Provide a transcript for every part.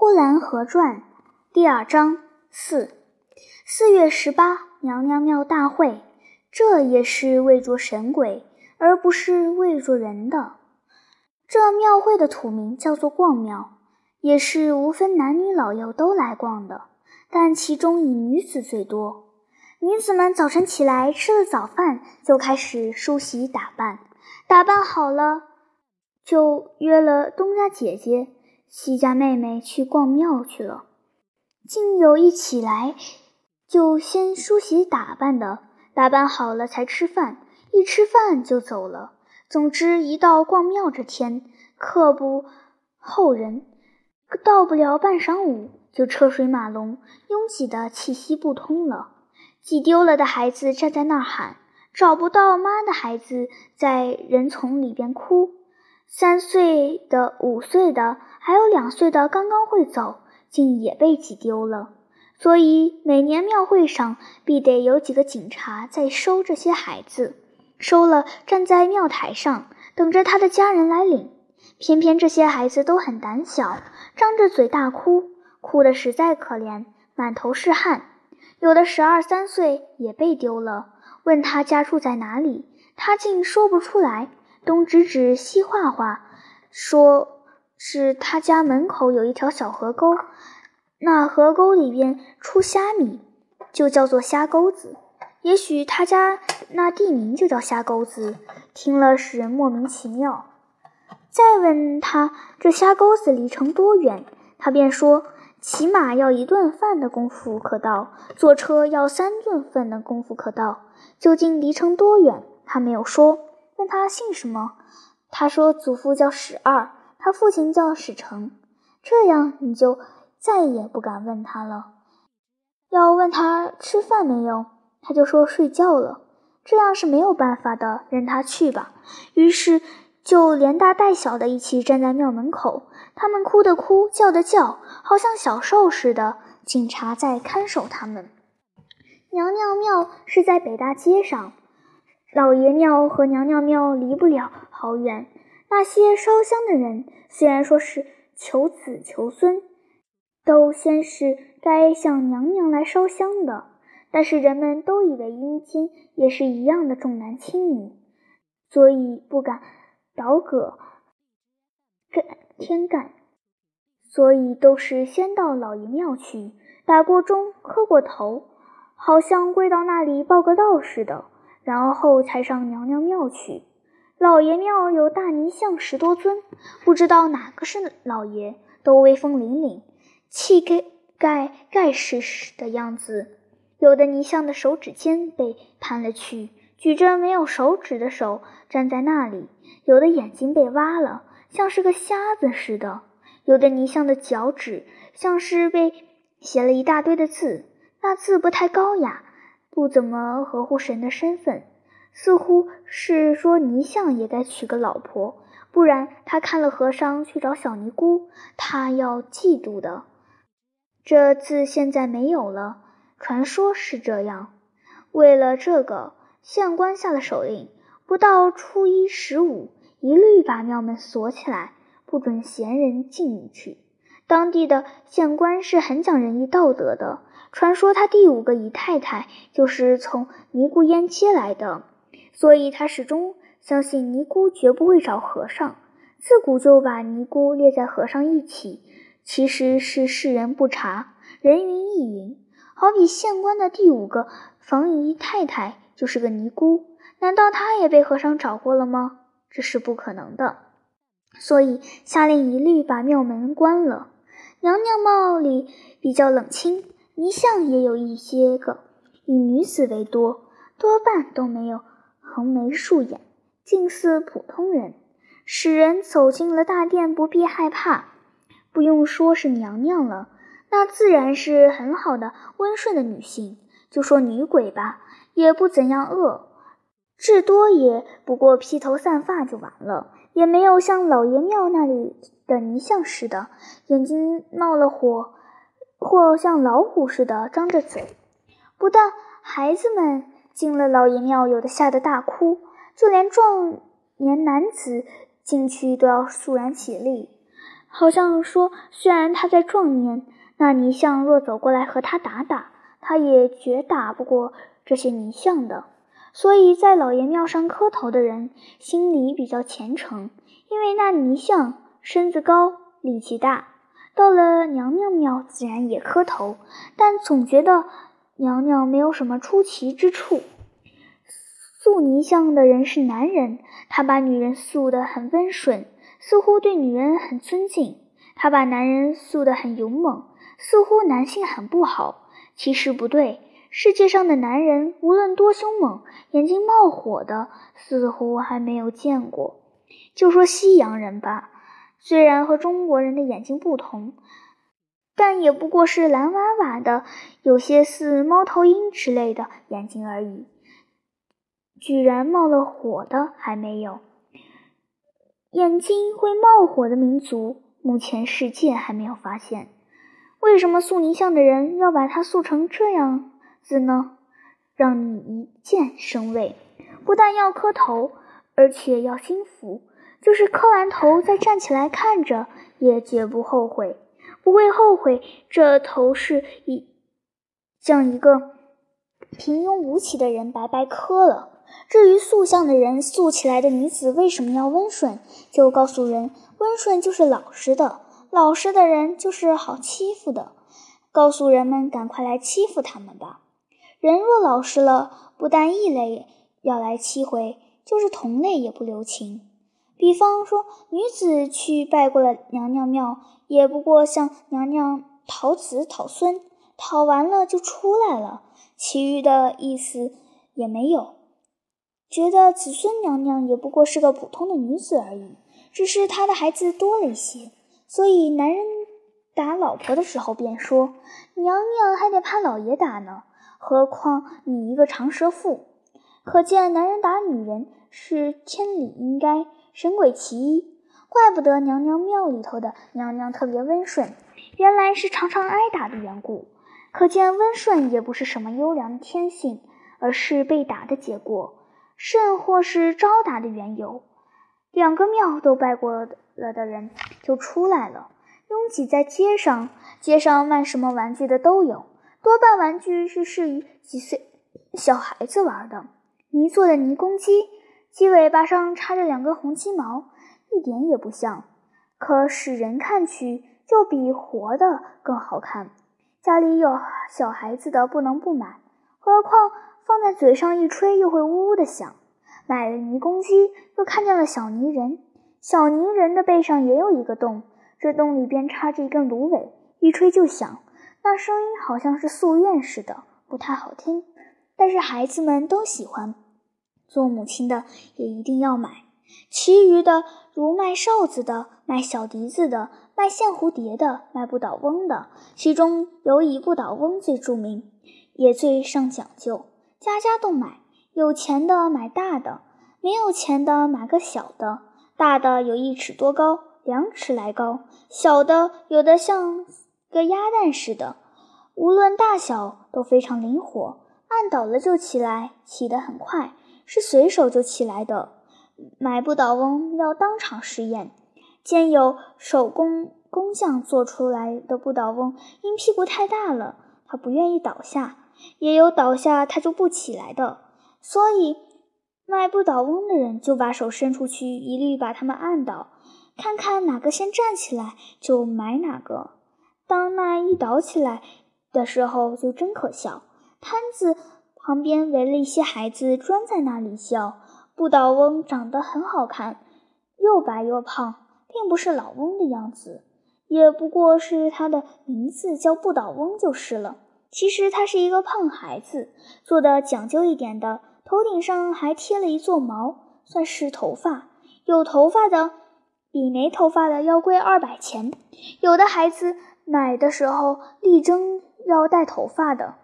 呼兰河传》第二章四四月十八，娘娘庙大会，这也是为着神鬼，而不是为着人的。这庙会的土名叫做逛庙，也是无分男女老幼都来逛的，但其中以女子最多。女子们早晨起来吃了早饭，就开始梳洗打扮，打扮好了，就约了东家姐姐、西家妹妹去逛庙去了。竟有一起来就先梳洗打扮的，打扮好了才吃饭，一吃饭就走了。总之，一到逛庙这天，客不候人，到不了半晌午，就车水马龙，拥挤的气息不通了。挤丢了的孩子站在那儿喊，找不到妈的孩子在人丛里边哭。三岁的、五岁的，还有两岁的刚刚会走，竟也被挤丢了。所以每年庙会上必得有几个警察在收这些孩子，收了站在庙台上等着他的家人来领。偏偏这些孩子都很胆小，张着嘴大哭，哭得实在可怜，满头是汗。有的十二三岁也被丢了，问他家住在哪里，他竟说不出来，东指指西画画，说是他家门口有一条小河沟，那河沟里边出虾米，就叫做虾沟子。也许他家那地名就叫虾沟子，听了使人莫名其妙。再问他这虾沟子离城多远，他便说。骑马要一顿饭的功夫可到，坐车要三顿饭的功夫可到。究竟离城多远？他没有说。问他姓什么？他说祖父叫史二，他父亲叫史成。这样你就再也不敢问他了。要问他吃饭没有，他就说睡觉了。这样是没有办法的，任他去吧。于是。就连大带小的一起站在庙门口，他们哭的哭，叫的叫，好像小兽似的。警察在看守他们。娘娘庙是在北大街上，老爷庙和娘娘庙离不了好远。那些烧香的人，虽然说是求子求孙，都先是该向娘娘来烧香的，但是人们都以为阴间也是一样的重男轻女，所以不敢。倒戈干天干，所以都是先到老爷庙去打过钟、磕过头，好像跪到那里报个到似的，然后才上娘娘庙去。老爷庙有大泥像十多尊，不知道哪个是老爷，都威风凛凛，气盖盖盖世的样子。有的泥像的手指尖被盘了去。举着没有手指的手站在那里，有的眼睛被挖了，像是个瞎子似的；有的泥像的脚趾像是被写了一大堆的字，那字不太高雅，不怎么合乎神的身份，似乎是说泥像也该娶个老婆，不然他看了和尚去找小尼姑，他要嫉妒的。这字现在没有了，传说是这样。为了这个。县官下了手令，不到初一十五，一律把庙门锁起来，不准闲人进去。当地的县官是很讲仁义道德的。传说他第五个姨太太就是从尼姑庵接来的，所以他始终相信尼姑绝不会找和尚。自古就把尼姑列在和尚一起，其实是世人不察，人云亦云。好比县官的第五个房姨太太。就是个尼姑，难道她也被和尚找过了吗？这是不可能的，所以下令一律把庙门关了。娘娘庙里比较冷清，泥像也有一些个，以女子为多，多半都没有横眉竖眼，近似普通人，使人走进了大殿不必害怕。不用说是娘娘了，那自然是很好的温顺的女性，就说女鬼吧。也不怎样恶，至多也不过披头散发就完了，也没有像老爷庙那里的泥像似的，眼睛冒了火，或像老虎似的张着嘴。不但孩子们进了老爷庙，有的吓得大哭，就连壮年男子进去都要肃然起立。好像说，虽然他在壮年，那泥像若走过来和他打打，他也绝打不过这些泥像的。所以在老爷庙上磕头的人心里比较虔诚，因为那泥像身子高，力气大。到了娘娘庙，自然也磕头，但总觉得娘娘没有什么出奇之处。塑泥像的人是男人，他把女人塑得很温顺，似乎对女人很尊敬；他把男人塑得很勇猛，似乎男性很不好。其实不对，世界上的男人无论多凶猛，眼睛冒火的似乎还没有见过。就说西洋人吧，虽然和中国人的眼睛不同，但也不过是蓝瓦瓦的，有些似猫头鹰之类的眼睛而已。居然冒了火的还没有，眼睛会冒火的民族，目前世界还没有发现。为什么塑泥像的人要把它塑成这样子呢？让你一见生畏，不但要磕头，而且要心服，就是磕完头再站起来看着，也绝不后悔，不会后悔这头是一像一个平庸无奇的人白白磕了。至于塑像的人，塑起来的女子为什么要温顺？就告诉人，温顺就是老实的，老实的人就是好欺负的。告诉人们，赶快来欺负他们吧。人若老实了，不但异类要来欺回，就是同类也不留情。比方说，女子去拜过了娘娘庙，也不过向娘娘讨子讨孙，讨完了就出来了，其余的意思也没有。觉得子孙娘娘也不过是个普通的女子而已，只是她的孩子多了一些，所以男人打老婆的时候便说：“娘娘还得怕老爷打呢，何况你一个长舌妇。”可见男人打女人是天理应该，神鬼其一。怪不得娘娘庙里头的娘娘特别温顺，原来是常常挨打的缘故。可见温顺也不是什么优良的天性，而是被打的结果。甚或是招打的缘由，两个庙都拜过了的人就出来了，拥挤在街上。街上卖什么玩具的都有，多半玩具是适于几岁小孩子玩的。泥做的泥公鸡，鸡尾巴上插着两根红鸡毛，一点也不像，可使人看去就比活的更好看。家里有小孩子的不能不买，何况。放在嘴上一吹，又会呜呜的响。买了泥公鸡，又看见了小泥人。小泥人的背上也有一个洞，这洞里边插着一根芦苇，一吹就响。那声音好像是夙愿似的，不太好听。但是孩子们都喜欢，做母亲的也一定要买。其余的，如卖哨子的、卖小笛子的、卖线蝴蝶的、卖不倒翁的，其中有以不倒翁最著名，也最上讲究。家家都买，有钱的买大的，没有钱的买个小的。大的有一尺多高，两尺来高；小的有的像个鸭蛋似的，无论大小都非常灵活，按倒了就起来，起得很快，是随手就起来的。买不倒翁要当场试验，见有手工工匠做出来的不倒翁，因屁股太大了，他不愿意倒下。也有倒下他就不起来的，所以卖不倒翁的人就把手伸出去，一律把他们按倒，看看哪个先站起来就买哪个。当那一倒起来的时候，就真可笑。摊子旁边围了一些孩子，专在那里笑。不倒翁长得很好看，又白又胖，并不是老翁的样子，也不过是他的名字叫不倒翁就是了。其实他是一个胖孩子，做的讲究一点的，头顶上还贴了一撮毛，算是头发。有头发的比没头发的要贵二百钱。有的孩子买的时候力争要带头发的，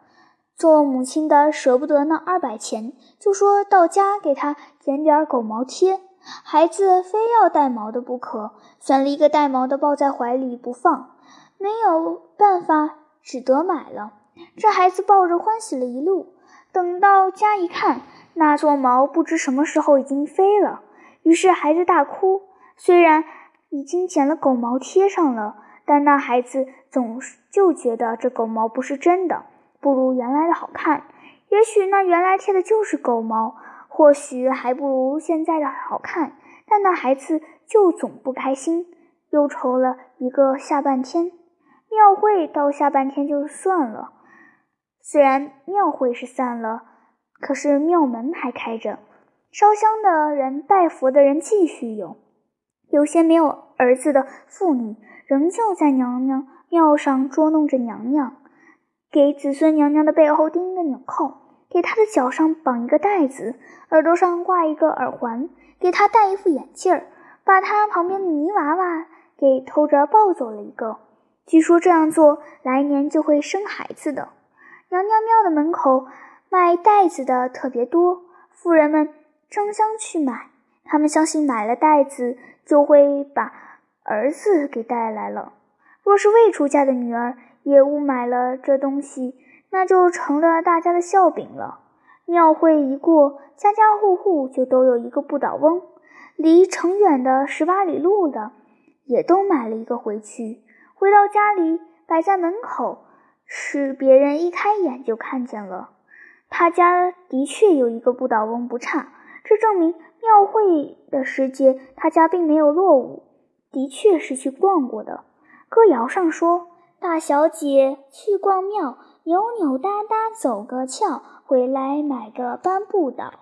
做母亲的舍不得那二百钱，就说到家给他剪点狗毛贴。孩子非要带毛的不可，选了一个带毛的抱在怀里不放，没有办法，只得买了。这孩子抱着欢喜了一路，等到家一看，那撮毛不知什么时候已经飞了。于是孩子大哭，虽然已经剪了狗毛贴上了，但那孩子总就觉得这狗毛不是真的，不如原来的好看。也许那原来贴的就是狗毛，或许还不如现在的好看。但那孩子就总不开心，忧愁了一个下半天。庙会到下半天就算了，虽然庙会是散了，可是庙门还开着，烧香的人、拜佛的人继续有。有些没有儿子的妇女，仍旧在娘娘庙上捉弄着娘娘，给子孙娘娘的背后钉一个纽扣，给她的脚上绑一个带子，耳朵上挂一个耳环，给她戴一副眼镜儿，把她旁边的泥娃娃给偷着抱走了一个。据说这样做，来年就会生孩子的。娘娘庙的门口卖袋子的特别多，妇人们争相去买。他们相信买了袋子，就会把儿子给带来了。若是未出嫁的女儿也误买了这东西，那就成了大家的笑柄了。庙会一过，家家户户就都有一个不倒翁，离城远的十八里路的，也都买了一个回去。回到家里，摆在门口，是别人一开眼就看见了。他家的确有一个不倒翁，不差。这证明庙会的时节，他家并没有落伍，的确是去逛过的。歌谣上说：“大小姐去逛庙，扭扭哒哒走个俏，回来买个搬不倒。”